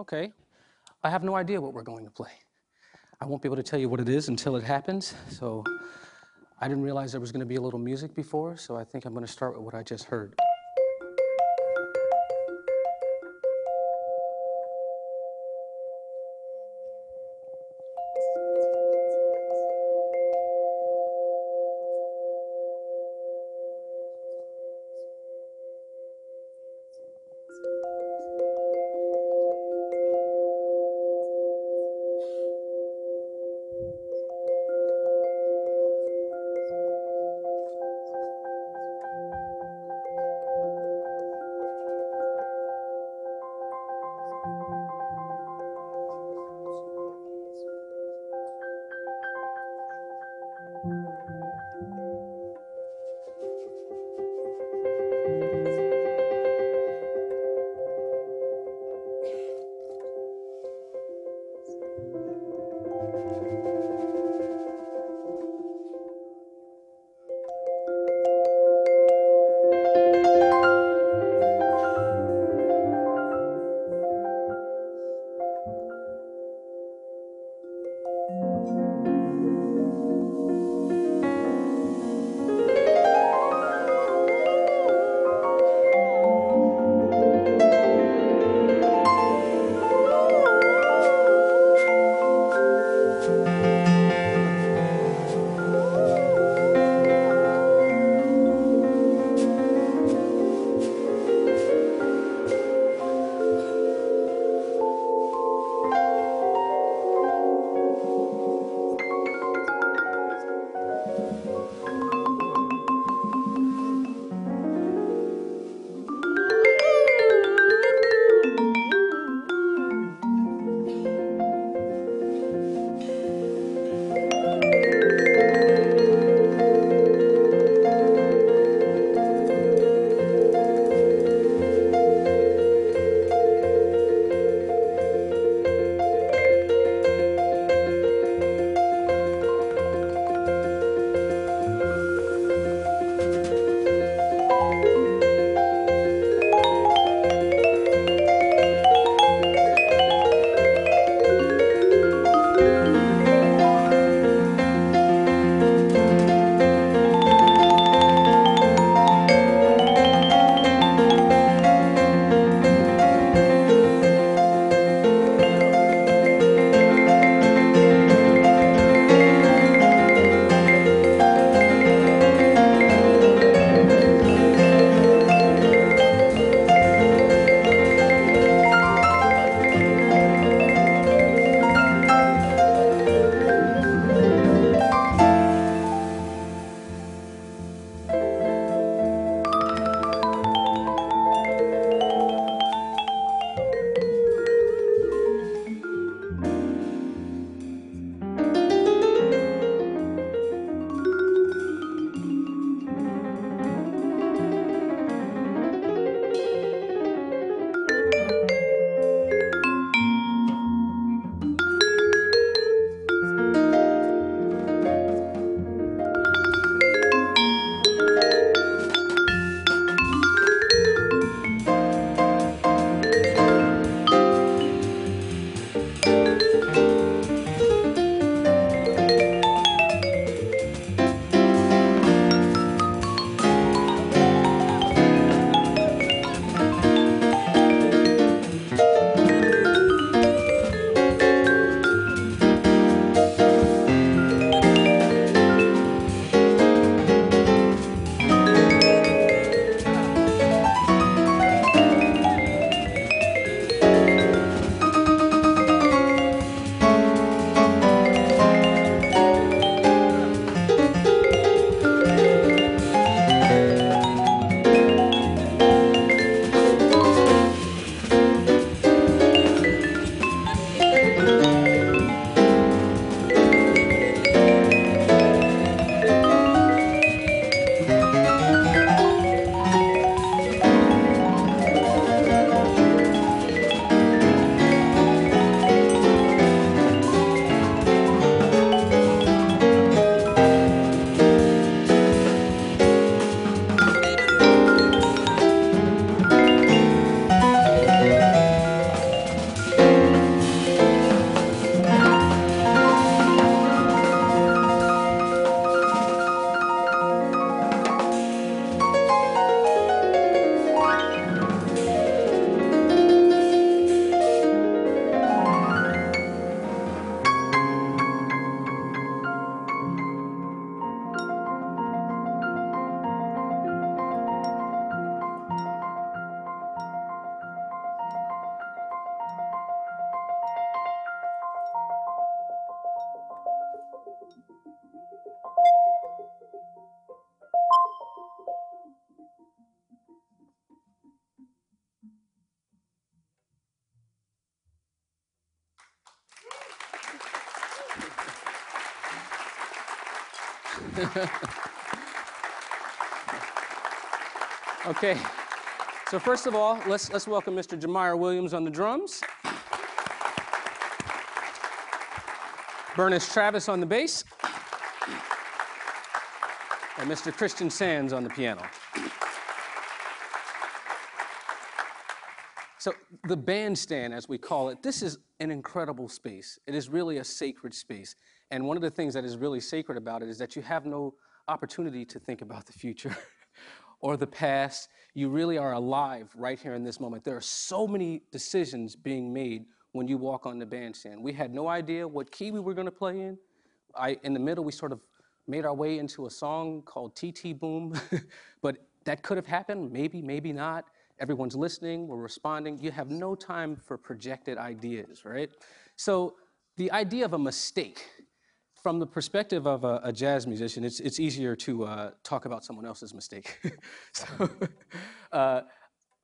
Okay. I have no idea what we're going to play. I won't be able to tell you what it is until it happens. So I didn't realize there was going to be a little music before, so I think I'm going to start with what I just heard. okay. So first of all, let's, let's welcome Mr. Jamire Williams on the drums. Burniss Travis on the bass. And Mr. Christian Sands on the piano. So, the bandstand, as we call it, this is an incredible space. It is really a sacred space. And one of the things that is really sacred about it is that you have no opportunity to think about the future or the past. You really are alive right here in this moment. There are so many decisions being made when you walk on the bandstand. We had no idea what key we were going to play in. I, in the middle, we sort of made our way into a song called TT Boom, but that could have happened, maybe, maybe not. Everyone's listening, we're responding. You have no time for projected ideas, right? So the idea of a mistake, from the perspective of a, a jazz musician, it's, it's easier to uh, talk about someone else's mistake. so, uh,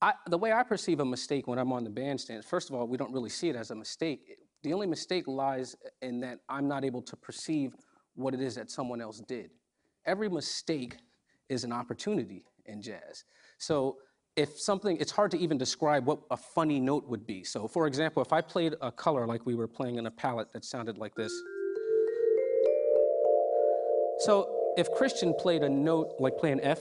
I, the way I perceive a mistake when I'm on the bandstand, first of all, we don't really see it as a mistake. The only mistake lies in that I'm not able to perceive what it is that someone else did. Every mistake is an opportunity in jazz. So if something, it's hard to even describe what a funny note would be. So for example, if I played a color like we were playing in a palette that sounded like this. So if Christian played a note like play an F,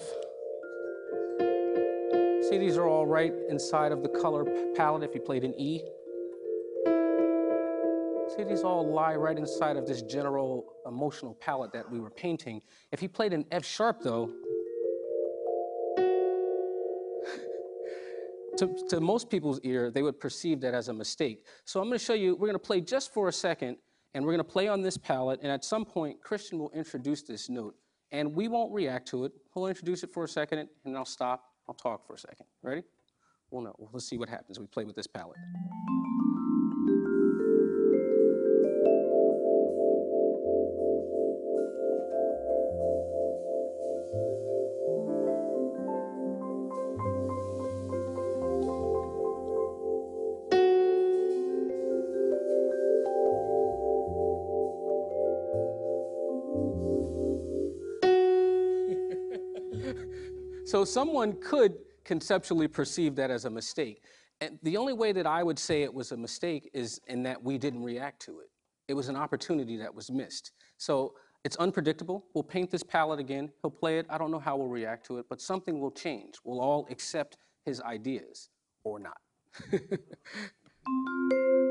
see these are all right inside of the color palette if you played an E. See these all lie right inside of this general emotional palette that we were painting. If he played an F sharp though, to, to most people's ear, they would perceive that as a mistake. So I'm going to show you, we're going to play just for a second, and we're going to play on this palette, and at some point, Christian will introduce this note. And we won't react to it. He'll introduce it for a second, and then I'll stop. I'll talk for a second. Ready? Well, no. Let's see what happens. We play with this palette. So someone could conceptually perceive that as a mistake. And the only way that I would say it was a mistake is in that we didn't react to it. It was an opportunity that was missed. So it's unpredictable. We'll paint this palette again. He'll play it. I don't know how we'll react to it, but something will change. We'll all accept his ideas or not.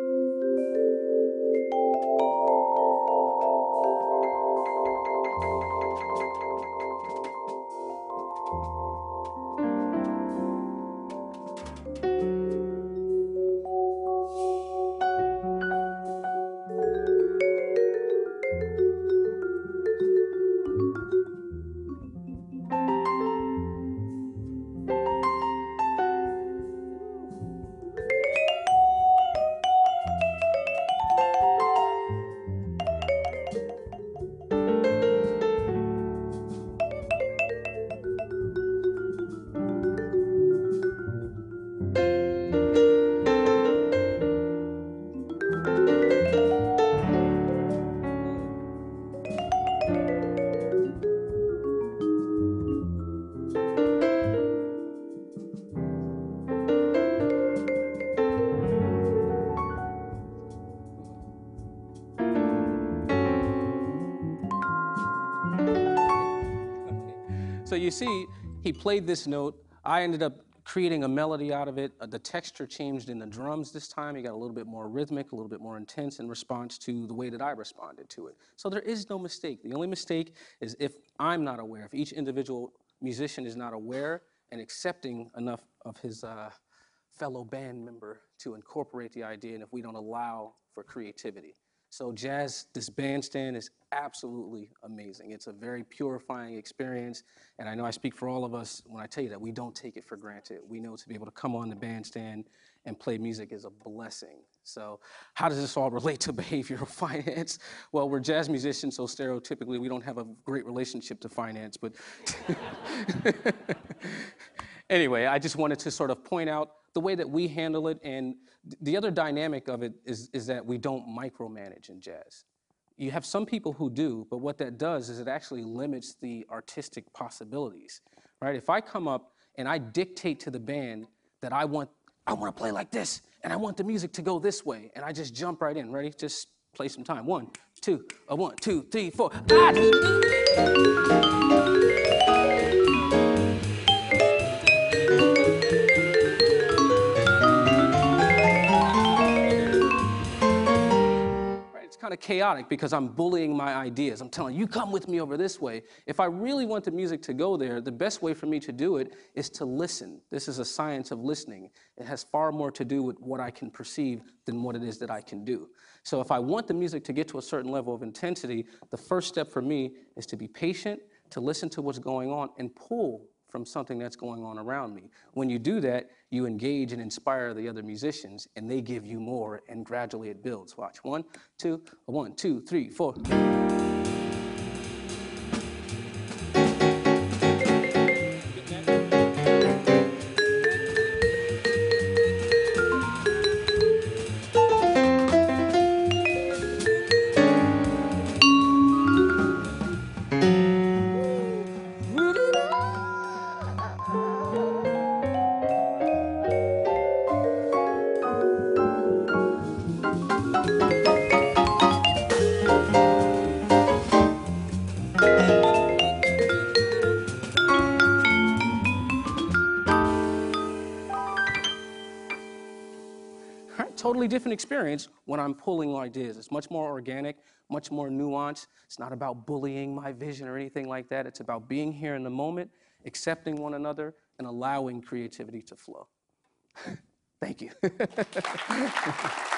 you see, he played this note. I ended up creating a melody out of it. Uh, the texture changed in the drums this time. He got a little bit more rhythmic, a little bit more intense in response to the way that I responded to it. So there is no mistake. The only mistake is if I'm not aware, if each individual musician is not aware and accepting enough of his uh, fellow band member to incorporate the idea, and if we don't allow for creativity. So jazz, this bandstand is absolutely amazing. It's a very purifying experience, and I know I speak for all of us when I tell you that we don't take it for granted. We know to be able to come on the bandstand and play music is a blessing. So how does this all relate to behavioral finance? Well, we're jazz musicians, so stereotypically we don't have a great relationship to finance, but anyway, I just wanted to sort of point out the way that we handle it. And the other dynamic of it is, is that we don't micromanage in jazz. You have some people who do, but what that does is it actually limits the artistic possibilities, right? If I come up and I dictate to the band that I want, I want to play like this, and I want the music to go this way, and I just jump right in, ready? Just play some time. One, two, a one, two, three, four. Ah! Kind of chaotic because I'm bullying my ideas. I'm telling you, come with me over this way. If I really want the music to go there, the best way for me to do it is to listen. This is a science of listening. It has far more to do with what I can perceive than what it is that I can do. So if I want the music to get to a certain level of intensity, the first step for me is to be patient, to listen to what's going on, and pull from something that's going on around me. When you do that, you engage and inspire the other musicians, and they give you more, and gradually it builds. Watch. One, two, one, two, three, four. Different experience when I'm pulling ideas. It's much more organic, much more nuanced. It's not about bullying my vision or anything like that. It's about being here in the moment, accepting one another, and allowing creativity to flow. Thank you.